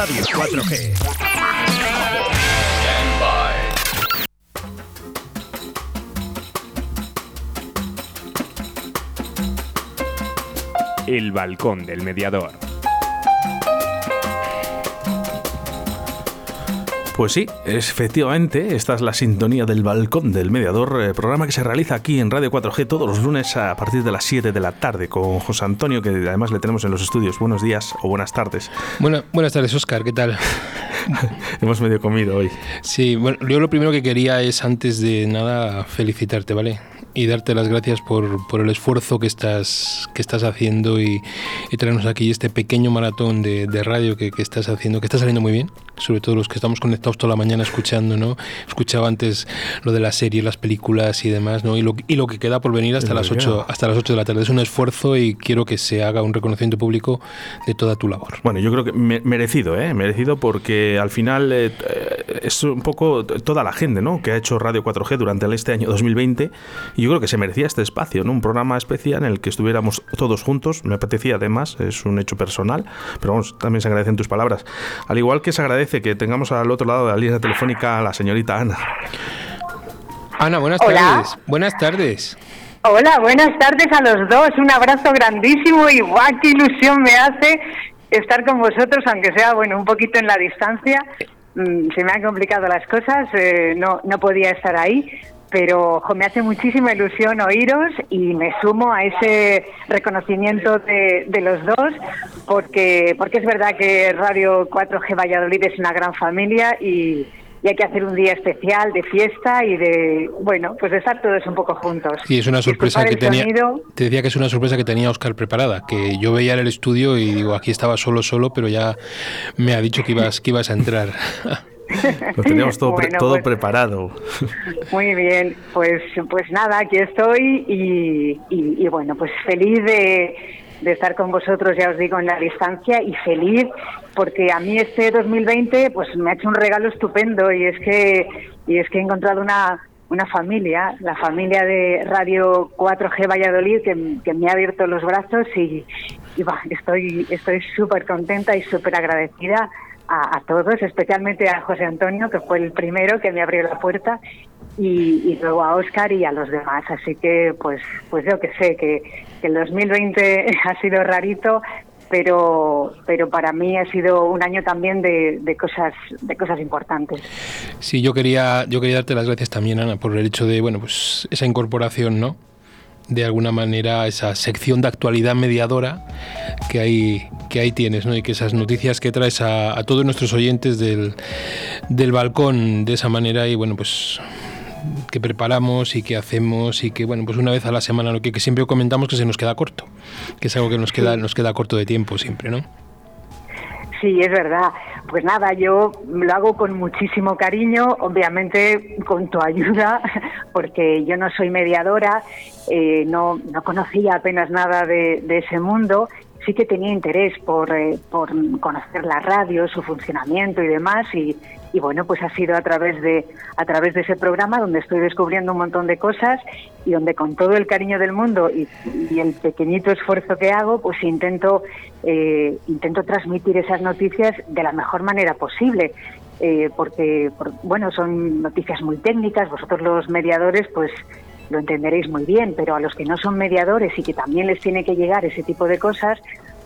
Radio 4G. El balcón del mediador. Pues sí, efectivamente, esta es la sintonía del Balcón del Mediador, eh, programa que se realiza aquí en Radio 4G todos los lunes a partir de las 7 de la tarde con José Antonio, que además le tenemos en los estudios. Buenos días o buenas tardes. buenas tardes, Oscar, ¿qué tal? Hemos medio comido hoy. Sí, bueno, yo lo primero que quería es, antes de nada, felicitarte, ¿vale? Y darte las gracias por, por, el esfuerzo que estás, que estás haciendo y, y traernos aquí este pequeño maratón de, de radio que, que, estás haciendo, que está saliendo muy bien, sobre todo los que estamos conectados toda la mañana escuchando, ¿no? Escuchaba antes lo de la serie, las películas y demás, ¿no? Y lo, y lo que queda por venir hasta las, 8, hasta las 8 de la tarde. Es un esfuerzo y quiero que se haga un reconocimiento público de toda tu labor. Bueno, yo creo que me, merecido, ¿eh? Merecido porque al final eh, es un poco toda la gente, ¿no? Que ha hecho Radio 4G durante este año 2020 y yo creo que se merecía este espacio, ¿no? Un programa especial en el que estuviéramos todos juntos. Me apetecía además, es un hecho personal, pero vamos, también se agradecen tus palabras. Al igual que se agradece que tengamos al otro lado de la línea telefónica a la señorita Ana. Ana, buenas tardes. Buenas tardes. Hola, buenas tardes a los dos. Un abrazo grandísimo y guau, qué ilusión me hace estar con vosotros, aunque sea, bueno, un poquito en la distancia. Mm, se me han complicado las cosas, eh, no, no podía estar ahí, pero me hace muchísima ilusión oíros y me sumo a ese reconocimiento de, de, los dos porque porque es verdad que Radio 4G Valladolid es una gran familia y, y hay que hacer un día especial de fiesta y de, bueno, pues de estar todos un poco juntos. Y es una sorpresa que tenía, te decía que es una sorpresa que tenía Oscar preparada, que yo veía en el estudio y digo, aquí estaba solo, solo, pero ya me ha dicho que ibas, que ibas a entrar. Lo teníamos todo, bueno, todo pues, preparado. Muy bien, pues, pues nada, aquí estoy y, y, y bueno, pues feliz de, de, estar con vosotros, ya os digo, en la distancia y feliz porque a mí este 2020 pues me ha hecho un regalo estupendo y es que, y es que he encontrado una, una familia, la familia de Radio 4G Valladolid, que, que me ha abierto los brazos y, y bah, estoy estoy súper contenta y súper agradecida a, todos, especialmente a José Antonio, que fue el primero que me abrió la puerta, y, y luego a Oscar y a los demás. Así que, pues, pues yo que sé, que, que el 2020 ha sido rarito, pero pero para mí ha sido un año también de, de, cosas de cosas importantes. Sí, yo quería yo quería darte las gracias también Ana por el hecho de bueno pues esa incorporación, ¿no? De alguna manera esa sección de actualidad mediadora que ahí, que ahí tienes, ¿no? Y que esas noticias que traes a, todos nuestros oyentes del, del balcón de esa manera y bueno, pues que preparamos y que hacemos y que bueno pues una vez a la semana lo que, que siempre comentamos que se nos queda corto que es algo que nos queda nos queda corto de tiempo siempre no Sí, es verdad. Pues nada, yo lo hago con muchísimo cariño, obviamente con tu ayuda, porque yo no soy mediadora, eh, no, no conocía apenas nada de, ese mundo sí que tenía interés por, eh, por conocer la radio, su funcionamiento y demás y, y, bueno, pues ha sido a través de a través de ese programa donde estoy descubriendo un montón de cosas y donde con todo el cariño del mundo y, el pequeñito esfuerzo que hago, pues intento eh, intento transmitir esas noticias de la mejor manera posible. Eh, porque, por, bueno, son noticias muy técnicas, vosotros los mediadores, pues lo entenderéis muy bien, pero a los que no son mediadores y que también les tiene que llegar ese tipo de cosas,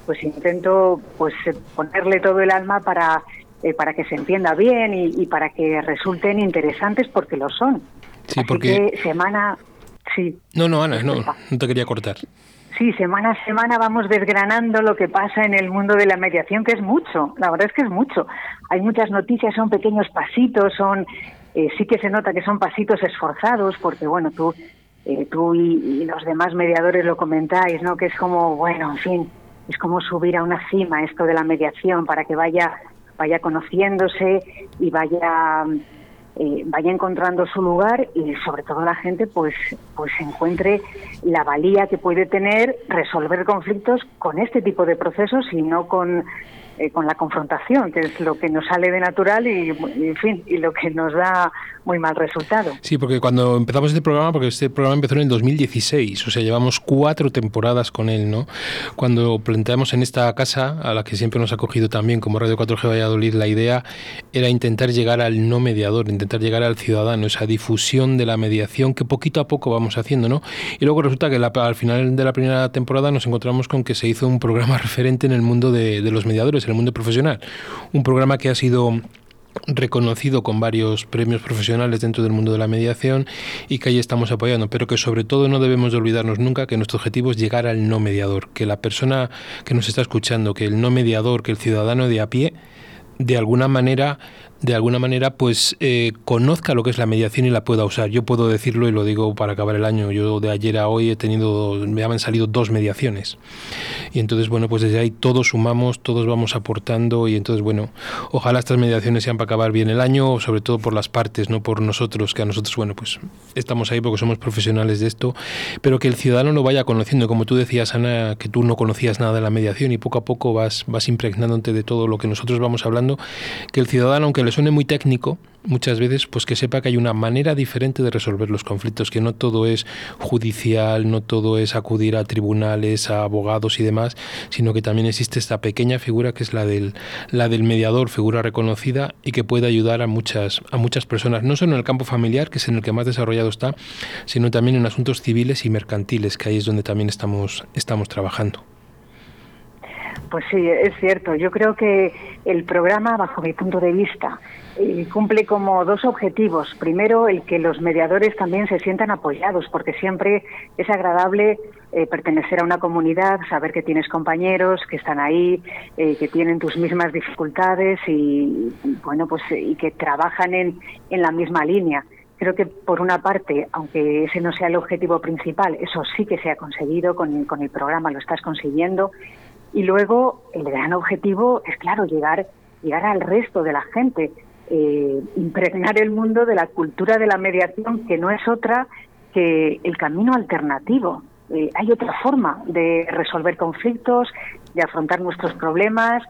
pues intento pues ponerle todo el alma para eh, para que se entienda bien y, y, para que resulten interesantes porque lo son. Sí, Así porque que semana sí. No, no, Ana, no, no te quería cortar. Sí, semana a semana vamos desgranando lo que pasa en el mundo de la mediación, que es mucho, la verdad es que es mucho. Hay muchas noticias, son pequeños pasitos, son eh, sí que se nota que son pasitos esforzados, porque bueno, tú, eh, tú y, y, los demás mediadores lo comentáis, ¿no? Que es como, bueno, en fin, es como subir a una cima esto de la mediación para que vaya, vaya conociéndose y vaya, eh, vaya encontrando su lugar y sobre todo la gente pues, pues encuentre la valía que puede tener resolver conflictos con este tipo de procesos y no con eh, con la confrontación, que es lo que nos sale de natural y, en fin, y lo que nos da muy mal resultado. Sí, porque cuando empezamos este programa, porque este programa empezó en el 2016, o sea, llevamos cuatro temporadas con él, ¿no? Cuando planteamos en esta casa, a la que siempre nos ha cogido también como Radio 4G Valladolid, la idea era intentar llegar al no mediador, intentar llegar al ciudadano, esa difusión de la mediación que poquito a poco vamos haciendo, ¿no? Y luego resulta que al final de la primera temporada nos encontramos con que se hizo un programa referente en el mundo de, de los mediadores, en el mundo profesional. Un programa que ha sido reconocido con varios premios profesionales dentro del mundo de la mediación y que ahí estamos apoyando, pero que sobre todo no debemos de olvidarnos nunca que nuestro objetivo es llegar al no mediador, que la persona que nos está escuchando, que el no mediador, que el ciudadano de a pie, de alguna manera de alguna manera pues eh, conozca lo que es la mediación y la pueda usar. Yo puedo decirlo y lo digo para acabar el año. Yo de ayer a hoy he tenido, me han salido dos mediaciones. Y entonces, bueno, pues desde ahí todos sumamos, todos vamos aportando y entonces, bueno, ojalá estas mediaciones sean para acabar bien el año, sobre todo por las partes, no por nosotros, que a nosotros, bueno, pues estamos ahí porque somos profesionales de esto, pero que el ciudadano lo vaya conociendo. Como tú decías, Ana, que tú no conocías nada de la mediación y poco a poco vas, vas impregnándote de todo lo que nosotros vamos hablando, que el ciudadano, aunque le suene muy técnico, muchas veces, pues que sepa que hay una manera diferente de resolver los conflictos, que no todo es judicial, no todo es acudir a tribunales, a abogados y demás, sino que también existe esta pequeña figura que es la del, la del mediador, figura reconocida y que puede ayudar a muchas, a muchas personas, no solo en el campo familiar, que es en el que más desarrollado está, sino también en asuntos civiles y mercantiles, que ahí es donde también estamos, estamos trabajando. Pues sí, es cierto. Yo creo que el programa, bajo mi punto de vista, eh, cumple como dos objetivos. Primero, el que los mediadores también se sientan apoyados, porque siempre es agradable eh, pertenecer a una comunidad, saber que tienes compañeros que están ahí, eh, que tienen tus mismas dificultades y, bueno, pues y que trabajan en, en la misma línea. Creo que por una parte, aunque ese no sea el objetivo principal, eso sí que se ha conseguido con, con el programa, lo estás consiguiendo y luego el gran objetivo es, claro, llegar, llegar al resto de la gente, eh, impregnar el mundo de la cultura de la mediación, que no es otra que el camino alternativo. Eh, hay otra forma de resolver conflictos, de afrontar nuestros problemas,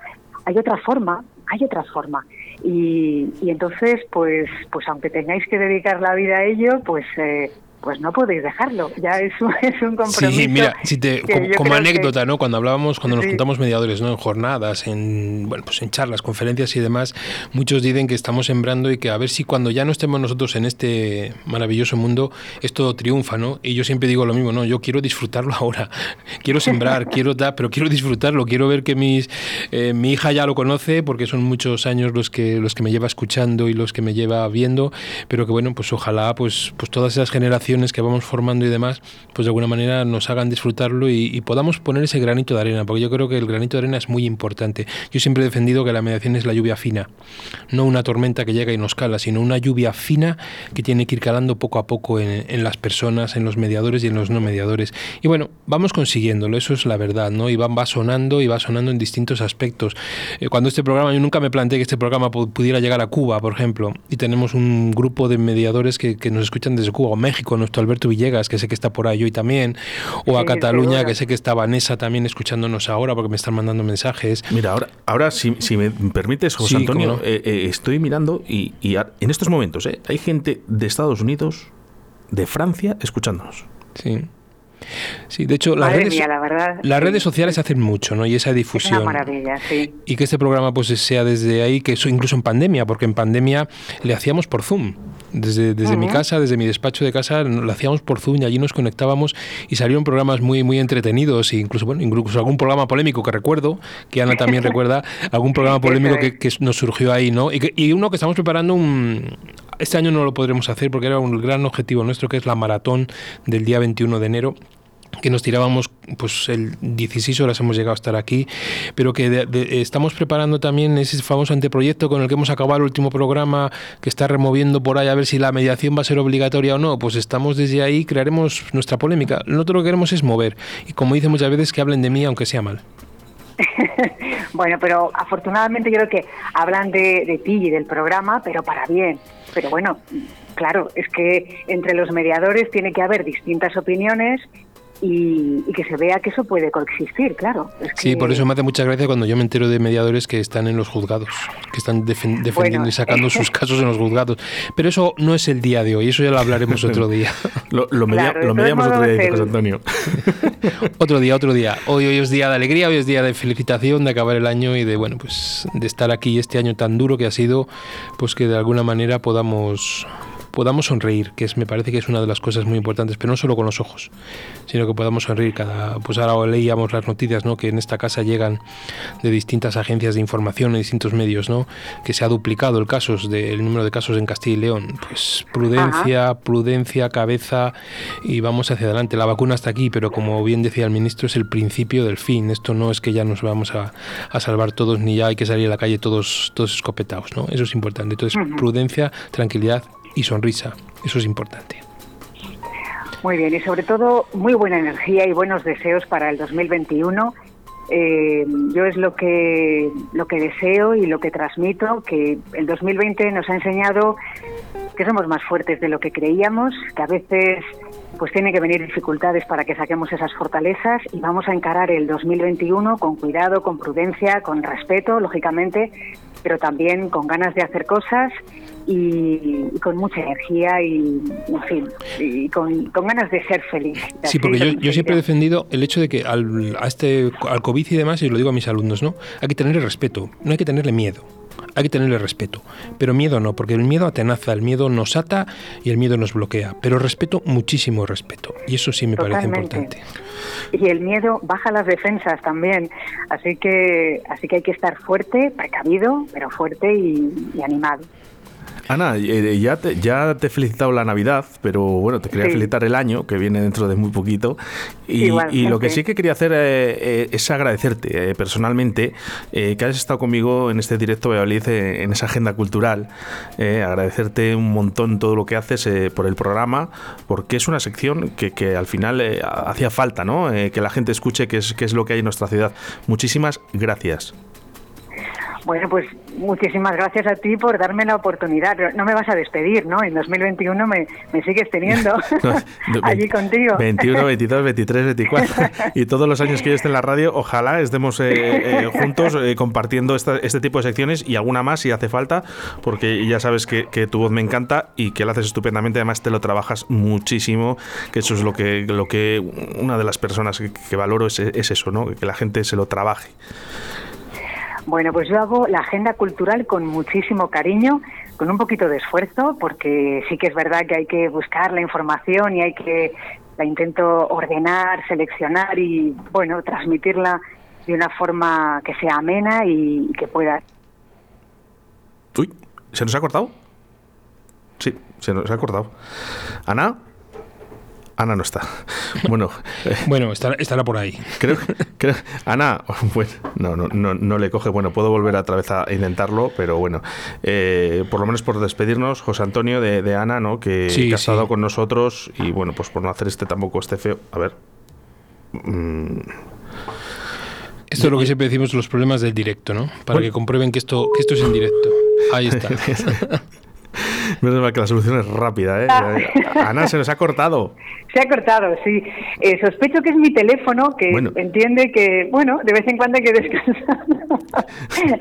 hay otra forma, hay otra forma. Y, y entonces, pues, pues aunque tengáis que dedicar la vida a ello, pues eh, pues no podéis dejarlo. Ya es un, es un compromiso. Sí, mira, si te, como, anécdota, ¿no? Cuando hablábamos, cuando nos juntamos mediadores, ¿no? En jornadas, en bueno, pues en charlas, conferencias y demás, muchos dicen que estamos sembrando y que a ver si cuando ya no estemos nosotros en este maravilloso mundo, esto triunfa, ¿no? Y yo siempre digo lo mismo, ¿no? Yo quiero disfrutarlo ahora. Quiero sembrar, quiero dar, pero quiero disfrutarlo. Quiero ver que mis, eh, mi hija ya lo conoce, porque son muchos años los que, los que me lleva escuchando y los que me lleva viendo, pero que bueno, pues ojalá pues, pues todas esas generaciones que vamos formando y demás, pues de alguna manera nos hagan disfrutarlo y, podamos poner ese granito de arena, porque yo creo que el granito de arena es muy importante. Yo siempre he defendido que la mediación es la lluvia fina, no una tormenta que llega y nos cala, sino una lluvia fina que tiene que ir calando poco a poco en, las personas, en los mediadores y en los no mediadores. Y bueno, vamos consiguiéndolo, eso es la verdad, ¿no? Y va, va sonando y va sonando en distintos aspectos. Eh, cuando este programa, yo nunca me planteé que este programa pudiera llegar a Cuba, por ejemplo, y tenemos un grupo de mediadores que, que nos escuchan desde Cuba o México, nuestro Alberto Villegas, que sé que está por ahí hoy también, o a Cataluña, que sé que está Vanessa también escuchándonos ahora porque me están mandando mensajes. Mira, ahora, ahora si, si me permites, José Antonio, eh, eh, estoy mirando y, en estos momentos eh, hay gente de Estados Unidos, de Francia, escuchándonos. Sí. Sí, de hecho, las, redes, las redes sociales hacen mucho, ¿no? Y esa difusión. una maravilla, sí. Y que este programa pues sea desde ahí, que eso incluso en pandemia, porque en pandemia le hacíamos por Zoom. Desde, desde mi casa, desde mi despacho de casa, lo hacíamos por Zoom y allí nos conectábamos y salieron programas muy, muy entretenidos, e incluso, bueno, incluso algún programa polémico que recuerdo, que Ana también recuerda, algún programa polémico que, que, nos surgió ahí, ¿no? Y, y uno que estamos preparando un... Este año no lo podremos hacer porque era un gran objetivo nuestro, que es la maratón del día 21 de enero que nos tirábamos, pues el 16 horas hemos llegado a estar aquí, pero que estamos preparando también ese famoso anteproyecto con el que hemos acabado el último programa, que está removiendo por ahí a ver si la mediación va a ser obligatoria o no, pues estamos desde ahí, crearemos nuestra polémica. Nosotros lo que queremos es mover, y como dice muchas veces, que hablen de mí aunque sea mal. bueno, pero afortunadamente yo creo que hablan de, de ti y del programa, pero para bien. Pero bueno, claro, es que entre los mediadores tiene que haber distintas opiniones y, que se vea que eso puede coexistir, claro. Sí, por eso me hace mucha gracia cuando yo me entero de mediadores que están en los juzgados, que están defendiendo y sacando sus casos en los juzgados. Pero eso no es el día de hoy, eso ya lo hablaremos otro día. lo, mediamos otro día, José Antonio. otro día, otro día. Hoy, hoy es día de alegría, hoy es día de felicitación, de acabar el año y de, bueno, pues de estar aquí este año tan duro que ha sido, pues que de alguna manera podamos podamos sonreír, que es, me parece que es una de las cosas muy importantes, pero no solo con los ojos, sino que podamos sonreír cada, pues ahora leíamos las noticias, ¿no? Que en esta casa llegan de distintas agencias de información, de distintos medios, ¿no? Que se ha duplicado el casos del número de casos en Castilla y León. Pues prudencia, prudencia, cabeza y vamos hacia adelante. La vacuna está aquí, pero como bien decía el ministro, es el principio del fin. Esto no es que ya nos vamos a, a salvar todos ni ya hay que salir a la calle todos, todos escopetados, ¿no? Eso es importante. Entonces, prudencia, tranquilidad y sonrisa. Eso es importante. Muy bien, y sobre todo muy buena energía y buenos deseos para el 2021. Eh, yo es lo que lo que deseo y lo que transmito que el 2020 nos ha enseñado que somos más fuertes de lo que creíamos, que a veces pues tiene que venir dificultades para que saquemos esas fortalezas y vamos a encarar el 2021 con cuidado, con prudencia, con respeto, lógicamente, pero también con ganas de hacer cosas y, con mucha energía y, en fin, y con, ganas de ser feliz. Sí, porque yo, siempre he defendido el hecho de que al, a este, al COVID y demás, y lo digo a mis alumnos, ¿no? Hay que tenerle respeto, no hay que tenerle miedo hay que tenerle respeto. Pero miedo no, porque el miedo atenaza, el miedo nos ata y el miedo nos bloquea. Pero respeto, muchísimo respeto. Y eso sí me parece importante. Y el miedo baja las defensas también. Así que, así que hay que estar fuerte, precavido, pero fuerte y animado. Ana, eh, ya te, ya te he felicitado la Navidad, pero bueno, te quería felicitar el año, que viene dentro de muy poquito. Y, lo que sí que quería hacer eh, eh, es agradecerte personalmente que hayas estado conmigo en este directo Valladolid, en esa agenda cultural. agradecerte un montón todo lo que haces por el programa, porque es una sección que, que al final hacía falta, ¿no? que la gente escuche qué es, qué es lo que hay en nuestra ciudad. Muchísimas gracias. Bueno, pues muchísimas gracias a ti por darme la oportunidad. No me vas a despedir, ¿no? En 2021 me, me sigues teniendo allí contigo. 21, 22, 23, 24 y todos los años que yo esté en la radio, ojalá estemos eh, eh, juntos eh, compartiendo este tipo de secciones y alguna más si hace falta, porque ya sabes que, tu voz me encanta y que la haces estupendamente. Además te lo trabajas muchísimo, que eso es lo que, lo que una de las personas que, valoro es, es eso, ¿no? Que la gente se lo trabaje. Bueno, pues yo hago la agenda cultural con muchísimo cariño, con un poquito de esfuerzo, porque sí que es verdad que hay que buscar la información y hay que la intento ordenar, seleccionar y bueno, transmitirla de una forma que sea amena y que pueda. Uy, ¿se nos ha cortado? Sí, se nos ha cortado. Ana. Ana no está. Bueno, eh, bueno estará, por ahí. Creo, creo Ana, pues no, no, no, no, le coge. Bueno, puedo volver otra vez a intentarlo, pero bueno, eh, por lo menos por despedirnos, José Antonio de, Ana, ¿no? Que, ha estado con nosotros y bueno, pues por no hacer este tampoco este feo. A ver. Mm. Esto es lo que siempre decimos los problemas del directo, ¿no? Para que comprueben que esto, que esto es en directo. Ahí está. Menos mal que la solución es rápida, ¿eh? Ah. Ana, se nos ha cortado. Se ha cortado, sí. Eh, sospecho que es mi teléfono, que entiende que, bueno, de vez en cuando hay que descansar.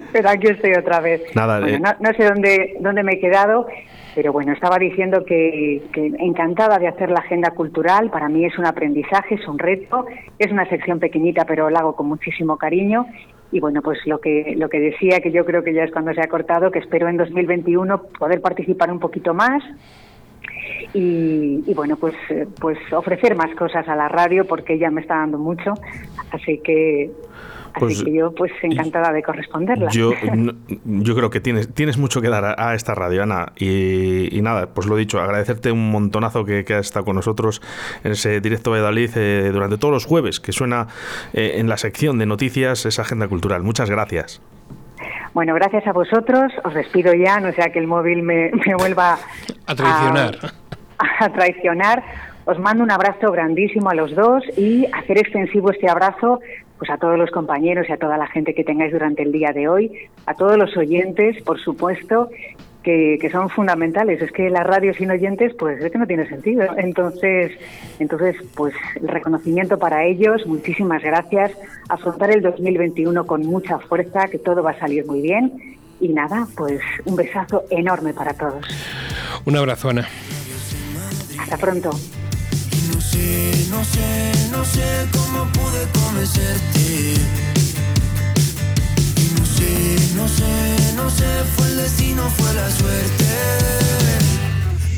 pero aquí estoy otra vez. Nada, eh. no, sé dónde, dónde me he quedado, pero bueno, estaba diciendo que, que, encantada de hacer la agenda cultural. Para mí es un aprendizaje, es un reto. Es una sección pequeñita, pero la hago con muchísimo cariño y bueno, pues lo que, lo que decía, que yo creo que ya es cuando se ha cortado, que espero en 2021 poder participar un poquito más y, bueno, pues, pues ofrecer más cosas a la radio porque ella me está dando mucho. Así que Así pues, que yo, pues, encantada de corresponderla. Yo, yo creo que tienes, tienes mucho que dar a, esta radio, Ana. Y, nada, pues lo dicho, agradecerte un montonazo que, que has estado con nosotros en ese directo de Dalí eh, durante todos los jueves, que suena eh, en la sección de noticias esa agenda cultural. Muchas gracias. Bueno, gracias a vosotros. Os despido ya, no sea que el móvil me, vuelva a traicionar. a traicionar. Os mando un abrazo grandísimo a los dos y hacer extensivo este abrazo pues a todos los compañeros y a toda la gente que tengáis durante el día de hoy, a todos los oyentes, por supuesto, que, son fundamentales. Es que la radio sin oyentes, pues es que no tiene sentido. Entonces, entonces, pues el reconocimiento para ellos, muchísimas gracias. Afrontar el 2021 con mucha fuerza, que todo va a salir muy bien. Y nada, pues un besazo enorme para todos. Un abrazo, Ana. Hasta pronto. No sé, no sé, no sé cómo pude convencerte no sé, no sé, fue el destino, fue la suerte.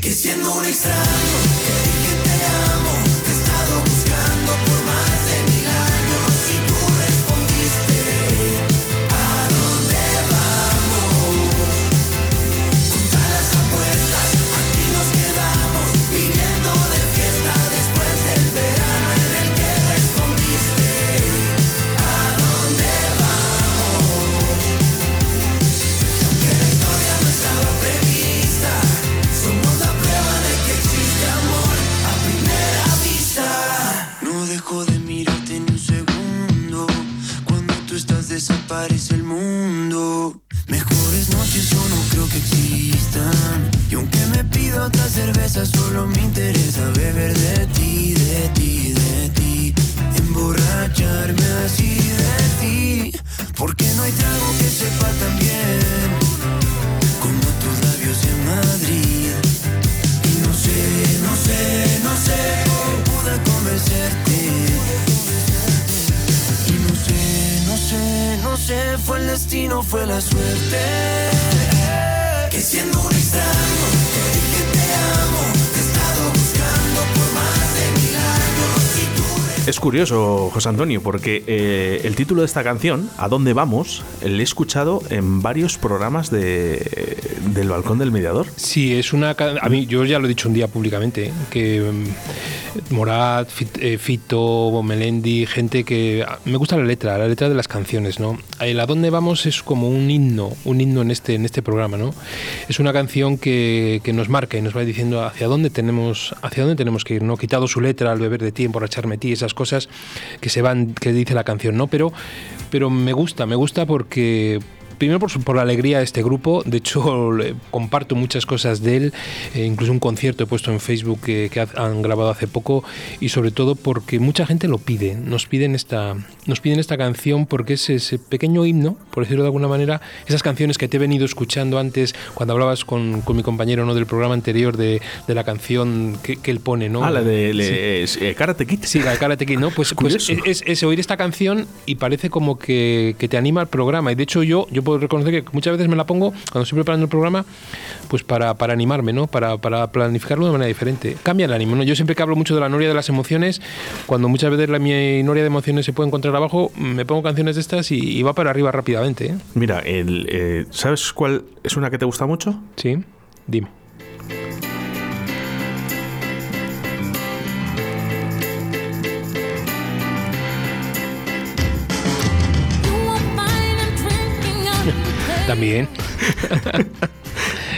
Que siendo un extraño, fue la suerte. Es curioso, José Antonio, porque eh, el título de esta canción, ¿A dónde vamos?, le he escuchado en varios programas de, del Balcón del Mediador. Sí, es una. A mí, yo ya lo he dicho un día públicamente, ¿eh? que mm, Morat, eh, Fito, Melendi, gente que. ah, Me gusta la letra, la letra de las canciones, ¿no? El A dónde vamos es como un himno, un himno en este, en este programa, ¿no? Es una canción que, que nos marca y nos va diciendo hacia dónde tenemos, hacia dónde tenemos que ir, ¿no? Quitado su letra, al beber de ti, emborracharme ti, esas cosas que se van, que dice la canción, ¿no? Pero, pero me gusta, me gusta porque Primero por, por la alegría de este grupo, de hecho comparto muchas cosas de él, eh, incluso un concierto he puesto en Facebook que, que ha- han grabado hace poco y sobre todo porque mucha gente lo pide, nos piden esta, nos piden esta canción porque es ese pequeño himno, por decirlo de alguna manera, esas canciones que te he venido escuchando antes cuando hablabas con, con mi compañero ¿no? del programa anterior de, de la canción que, que él pone, ¿no? Ah, la de Sí. le- es, eh, Karate Kid. Sí, la de Karate Kid, ¿no? Pues, pues curioso. es, es oír esta canción y parece como que, que te anima al programa. Y de hecho yo, yo puedo reconocer que muchas veces me la pongo cuando estoy preparando el programa, pues para, para animarme, ¿no? Para, para planificarlo de manera diferente. Cambia el ánimo, ¿no? Yo siempre que hablo mucho de la noria de las emociones, cuando muchas veces la, mi noria de emociones se puede encontrar abajo, me pongo canciones de estas y, y va para arriba rápidamente, ¿eh? Mira, el, eh, ¿sabes cuál es una que te gusta mucho? Sí, dime. También.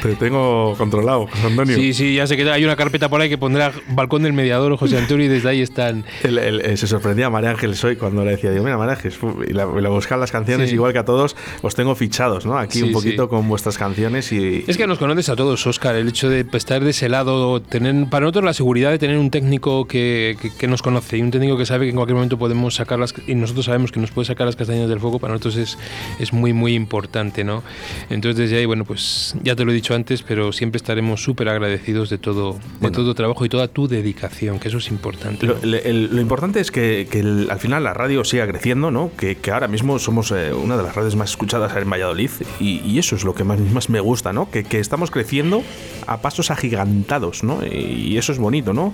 Te tengo controlado, José Antonio. Sí, sí, ya sé que hay una carpeta por ahí que pondrá Balcón del Mediador José Antonio y desde ahí están. El- el- eh, se sorprendía a María Ángeles hoy cuando le decía, digo, mira, María Ángeles, y la, la buscar las canciones, Sí. igual que a todos, os tengo fichados, ¿no? Aquí Sí, un poquito sí. con vuestras canciones y... Es que nos conoces a todos, Oscar, el hecho de estar de ese lado, tener para nosotros la seguridad de tener un técnico que, que- que nos conoce y un técnico que sabe que en cualquier momento podemos sacar las y nosotros sabemos que nos puede sacar las castañas del fuego, para nosotros es, es muy muy importante, ¿no? Entonces desde ahí, bueno, pues ya te lo he dicho antes, pero siempre estaremos súper agradecidos de todo, de Bueno. todo tu trabajo y toda tu dedicación, que eso es importante. Lo, ¿no? el- el- lo importante es que, que el- al final la radio siga creciendo, ¿no? Que, que ahora mismo somos eh, una de las radios más escuchadas en Valladolid y, y eso es lo que más, más me gusta, ¿no? Que, que estamos creciendo a pasos agigantados, ¿no? Y, y eso es bonito, ¿no?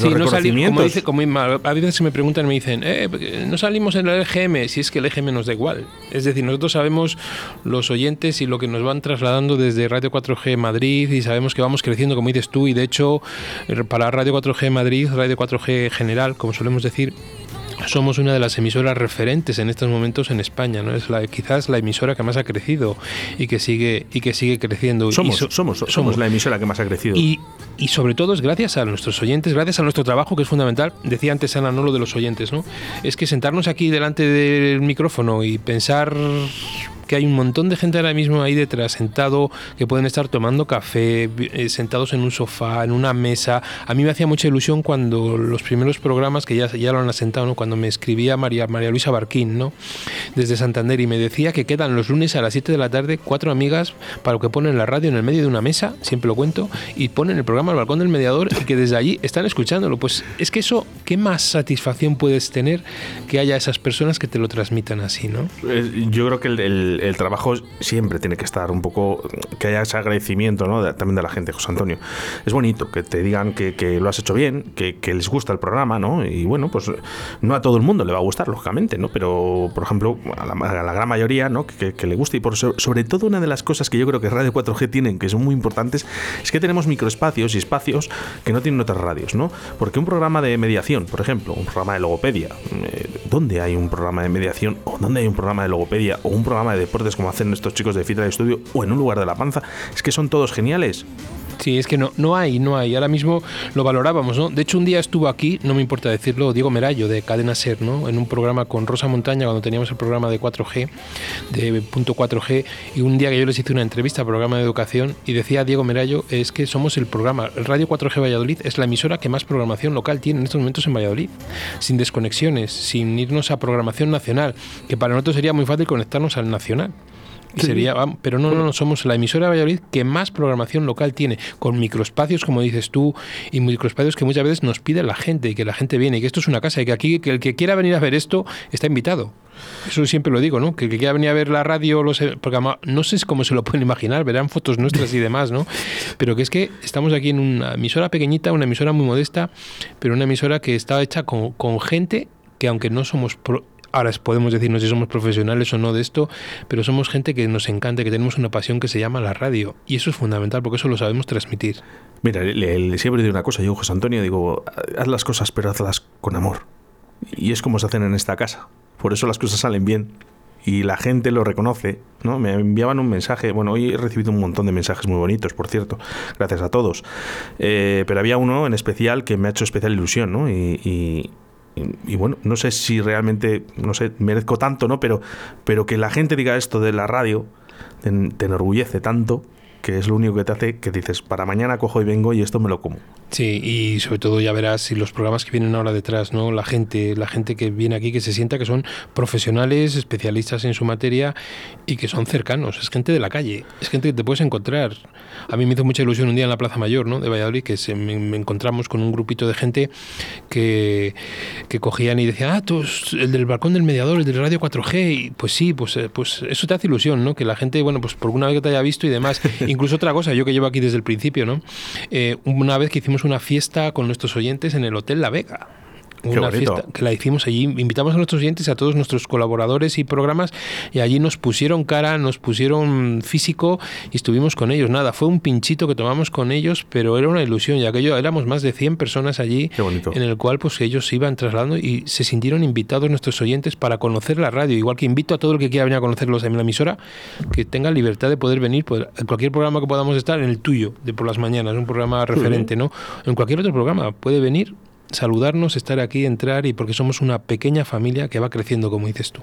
Sí, no salir, como dice, como a veces se me preguntan y me dicen, eh, no salimos en el EGM, si es que el EGM nos da igual. Es decir, nosotros sabemos los oyentes y lo que nos van trasladando desde Radio 4G Madrid y sabemos que vamos creciendo, como dices tú, y de hecho, eh, para Radio 4G Madrid, Radio 4G General, como solemos decir, somos una de las emisoras referentes en estos momentos en España, ¿no? Es la quizás la emisora que más ha crecido y que sigue y que sigue creciendo. Y somos, so- somos, somos, la emisora que más ha crecido. y, y sobre todo es gracias a nuestros oyentes, gracias a nuestro trabajo que es fundamental. Decía antes Ana, no lo de los oyentes, ¿no? Es que sentarnos aquí delante del micrófono y pensar que hay un montón de gente ahora mismo ahí detrás, sentado, que pueden estar tomando café, eh, sentados en un sofá, en una mesa. A mí me hacía mucha ilusión cuando los primeros programas, que ya, ya lo han asentado, ¿no? cuando me escribía María, María Luisa Barquín, ¿no? desde Santander, y me decía que quedan los lunes a las 7 de la tarde cuatro amigas para lo que ponen la radio en el medio de una mesa, siempre lo cuento, y ponen el programa al balcón del mediador y que desde allí están escuchándolo. Pues es que eso, ¿qué más satisfacción puedes tener que haya esas personas que te lo transmitan así, ¿no? Yo creo que el, trabajo siempre tiene que estar un poco, que haya ese agradecimiento ¿no? también de la gente, José Antonio. Es bonito que te digan que, lo has hecho bien, que, les gusta el programa, ¿no? Y bueno, pues no a todo el mundo le va a gustar, lógicamente, ¿no? Pero, por ejemplo, a la, gran mayoría, ¿no? Que, le guste. Y por sobre todo una de las cosas que yo creo que Radio 4G tienen, que son muy importantes, es que tenemos microespacios y espacios que no tienen otras radios, ¿no? Porque un programa de mediación, por ejemplo, un programa de logopedia, eh, ¿dónde hay un programa de mediación o dónde hay un programa de logopedia o un programa de deportes como hacen estos chicos de Fitra de Estudio o en un lugar de la panza? Es que son todos geniales. Sí, es que no, no hay, no hay. Ahora mismo lo valorábamos, ¿no? De hecho, un día estuvo aquí, no me importa decirlo, Diego Merallo, de Cadena Ser, ¿no? En un programa con Rosa Montaña, cuando teníamos el programa de 4G, de punto 4G, y un día que yo les hice una entrevista al programa de educación, y decía Diego Merallo, es que somos el programa, el Radio 4G Valladolid es la emisora que más programación local tiene en estos momentos en Valladolid, sin desconexiones, sin irnos a programación nacional, que para nosotros sería muy fácil conectarnos al nacional. Sería, pero no, no, no, somos la emisora de Valladolid que más programación local tiene, con microespacios, como dices tú, y microespacios que muchas veces nos pide la gente, y que la gente viene, y que esto es una casa, y que aquí que el que quiera venir a ver esto está invitado. Eso siempre lo digo, ¿no? Que el que quiera venir a ver la radio, los, porque no sé cómo se lo pueden imaginar, verán fotos nuestras y demás, ¿no? Pero que es que estamos aquí en una emisora pequeñita, una emisora muy modesta, pero una emisora que está hecha con, con gente que aunque no somos ahora podemos decirnos si somos profesionales o no de esto, pero somos gente que nos encanta, que tenemos una pasión que se llama la radio. Y eso es fundamental porque eso lo sabemos transmitir. Mira, le, siempre digo una cosa, yo José Antonio digo, haz las cosas pero hazlas con amor. Y es como se hacen en esta casa. Por eso las cosas salen bien. Y la gente lo reconoce, ¿no? Me enviaban un mensaje, bueno, hoy he recibido un montón de mensajes muy bonitos, por cierto, gracias a todos. Eh, pero había uno en especial que me ha hecho especial ilusión, ¿no? y y, bueno, no sé si realmente, no sé, merezco tanto, ¿no? Pero, pero que la gente diga esto de la radio te, te enorgullece tanto que es lo único que te hace que dices, para mañana cojo y vengo y esto me lo como. Sí, y sobre todo ya verás si los programas que vienen ahora detrás, ¿no? La gente, la gente que viene aquí que se sienta que son profesionales, especialistas en su materia y que son cercanos, es gente de la calle, es gente que te puedes encontrar. A mí me hizo mucha ilusión un día en la Plaza Mayor, ¿no? de Valladolid que se, me, encontramos con un grupito de gente que, que cogían y decían, "Ah, tú el del balcón del mediador, el del radio 4G." Y pues sí, pues eh, pues eso te hace ilusión, ¿no? Que la gente, bueno, pues por una vez que te haya visto y demás, incluso otra cosa, yo que llevo aquí desde el principio, ¿no? Eh, una vez que hicimos una fiesta con nuestros oyentes en el Hotel La Vega una fiesta que la hicimos allí. Invitamos a nuestros oyentes, a todos nuestros colaboradores y programas, y allí nos pusieron cara, nos pusieron físico y estuvimos con ellos. Nada, fue un pinchito que tomamos con ellos, pero era una ilusión, ya que yo éramos más de 100 personas allí, en el cual pues ellos se iban trasladando y se sintieron invitados nuestros oyentes para conocer la radio. Igual que invito a todo el que quiera venir a conocerlos en la emisora, que tenga libertad de poder venir pues, en cualquier programa que podamos estar, en el tuyo, de por las mañanas, un programa referente, ¿no? En cualquier otro programa puede venir saludarnos, estar aquí, entrar y porque somos una pequeña familia que va creciendo, como dices tú.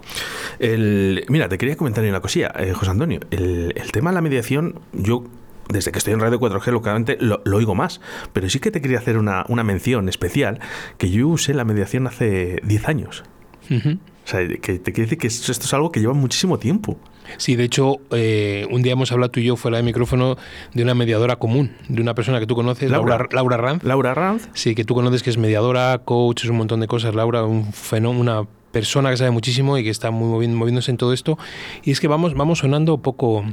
El, mira, te quería comentar una cosilla, eh, José Antonio. El, tema de la mediación, yo desde que estoy en Radio 4G, localmente lo, oigo más. Pero sí que te quería hacer una, una, mención especial, que yo usé la mediación hace 10 años. O sea, que te quiere decir que esto es algo que lleva muchísimo tiempo. Sí, de hecho, eh, un día hemos hablado tú y yo fuera de micrófono de una mediadora común, de una persona que tú conoces, Laura, Laura, Ranz. Laura Ranz. Sí, que tú conoces que es mediadora, coach, es un montón de cosas. Laura, un fenómeno, una persona que sabe muchísimo y que está muy moviéndose en todo esto. Y es que vamos, vamos sonando poco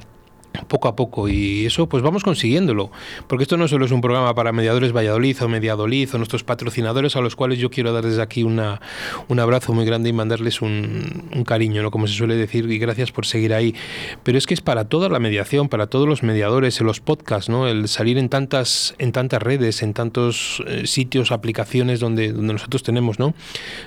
poco a poco y eso pues vamos consiguiéndolo porque esto no solo es un programa para mediadores Valladolid o Mediadolid o nuestros patrocinadores a los cuales yo quiero dar desde aquí una, un abrazo muy grande y mandarles un, cariño, ¿no? como se suele decir y gracias por seguir ahí pero es que es para toda la mediación, para todos los mediadores en los podcasts, ¿no? el salir en tantas, en tantas redes en tantos eh, sitios, aplicaciones donde, donde nosotros tenemos ¿no?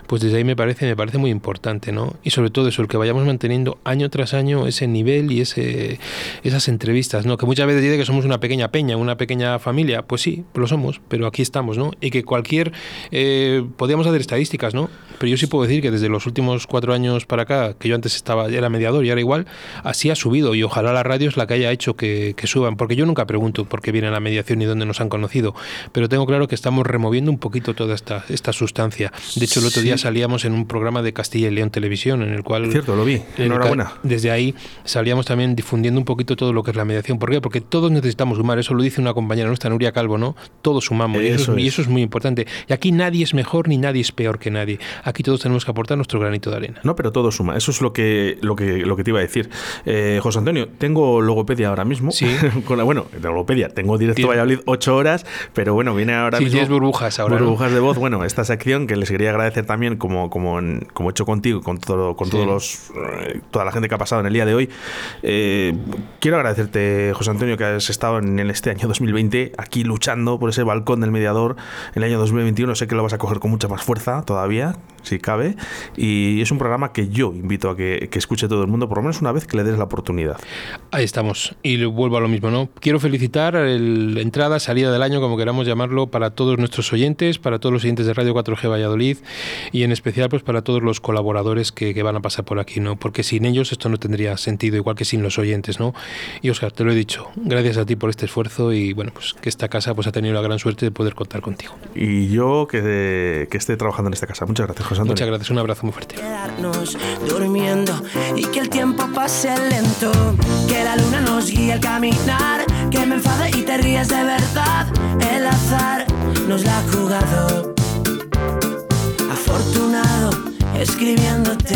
pues desde ahí me parece, me parece muy importante ¿no? y sobre todo eso, el que vayamos manteniendo año tras año ese nivel y ese, esa esas entrevistas, ¿no? Que muchas veces dice que somos una pequeña peña, una pequeña familia. Pues sí, lo somos, pero aquí estamos, ¿no? Y que cualquier. Eh, podríamos hacer estadísticas, ¿no? Pero yo sí puedo decir que desde los últimos cuatro años para acá, que yo antes estaba, era mediador y ahora igual, así ha subido. Y ojalá la radio es la que haya hecho que, que suban. Porque yo nunca pregunto por qué viene la mediación y dónde nos han conocido. Pero tengo claro que estamos removiendo un poquito toda esta, esta sustancia. De hecho, el otro día salíamos en un programa de Castilla y León Televisión, en el cual. Cierto, lo vi. Enhorabuena. Desde ahí salíamos también difundiendo un poquito todo lo que es la mediación. ¿Por qué? Porque todos necesitamos sumar. Eso lo dice una compañera nuestra, Nuria Calvo, ¿no? Todos sumamos. y, eso, y eso es muy importante. Y aquí nadie es mejor ni nadie es peor que nadie. Aquí todos tenemos que aportar nuestro granito de arena. No, pero todo suma. Eso es lo que, lo que, lo que te iba a decir. Eh, José Antonio, tengo logopedia ahora mismo. Sí. Con la, bueno, de logopedia. Tengo directo Valladolid ocho horas, pero bueno, viene ahora sí, mismo. Sí, burbujas ahora. Burbujas de voz. Bueno, esta sección que les quería agradecer también, como, como, como he hecho contigo, con, todo, con todos los, eh, toda la gente que ha pasado en el día de hoy. Eh, quiero agradecerte, José Antonio, que has estado en este año 2020 aquí luchando por ese balcón del mediador. En el año 2021 sé que lo vas a coger con mucha más fuerza todavía, si cabe. Y es un programa que yo invito a que, que escuche todo el mundo, por lo menos una vez que le des la oportunidad. Ahí estamos. Y vuelvo a lo mismo, ¿no? Quiero felicitar la entrada, salida del año, como queramos llamarlo, para todos nuestros oyentes, para todos los oyentes de Radio 4G Valladolid y en especial pues para todos los colaboradores que, que van a pasar por aquí, ¿no? Porque sin ellos esto no tendría sentido, igual que sin los oyentes, ¿no? Y Oscar, te lo he dicho, gracias a ti por este esfuerzo y bueno, pues que esta casa pues ha tenido la gran suerte de poder contar contigo. Y yo que, que esté trabajando en esta casa. Muchas gracias, José Antonio. Muchas gracias, un abrazo muy fuerte. Quedarnos durmiendo y que el tiempo pase lento, que la luna nos guíe al caminar, que me enfade y te ríes de verdad, el azar nos la ha jugado. Afortunado escribiéndote.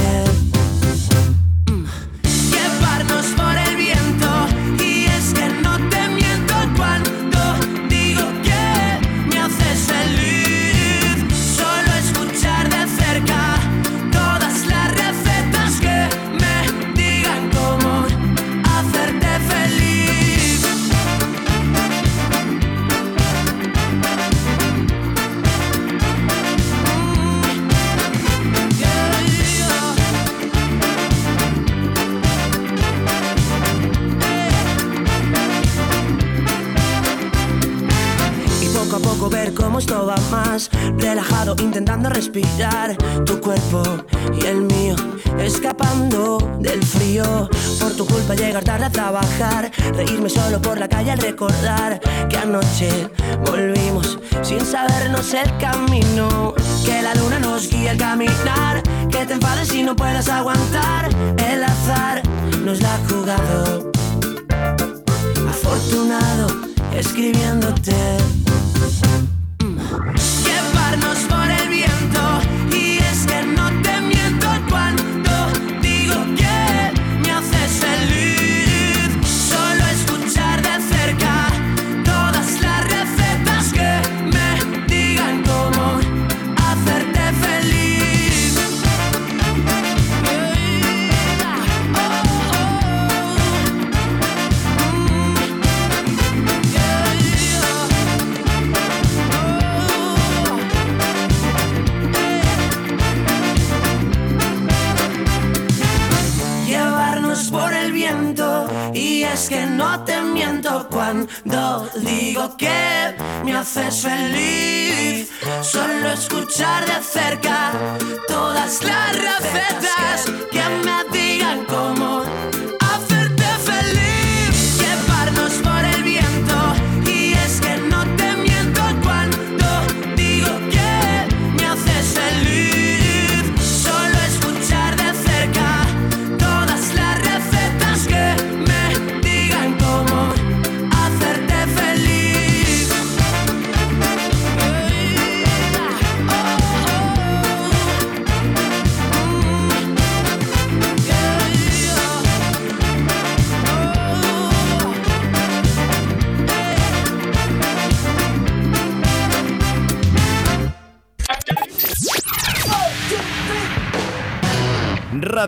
Trabajar reírme solo por la calle al recordar que anoche volvimos sin sabernos el camino que la luna nos guía al caminar que te enfades y no puedas aguantar el azar nos la ha jugado afortunado escribiéndote.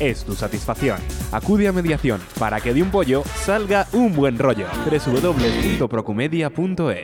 es tu satisfacción. Acude a mediación para que de un pollo salga un buen rollo. www.procumedia.es